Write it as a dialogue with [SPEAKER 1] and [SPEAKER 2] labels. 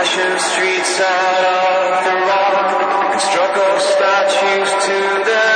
[SPEAKER 1] fashioned streets out of the rock. And struck off statues to the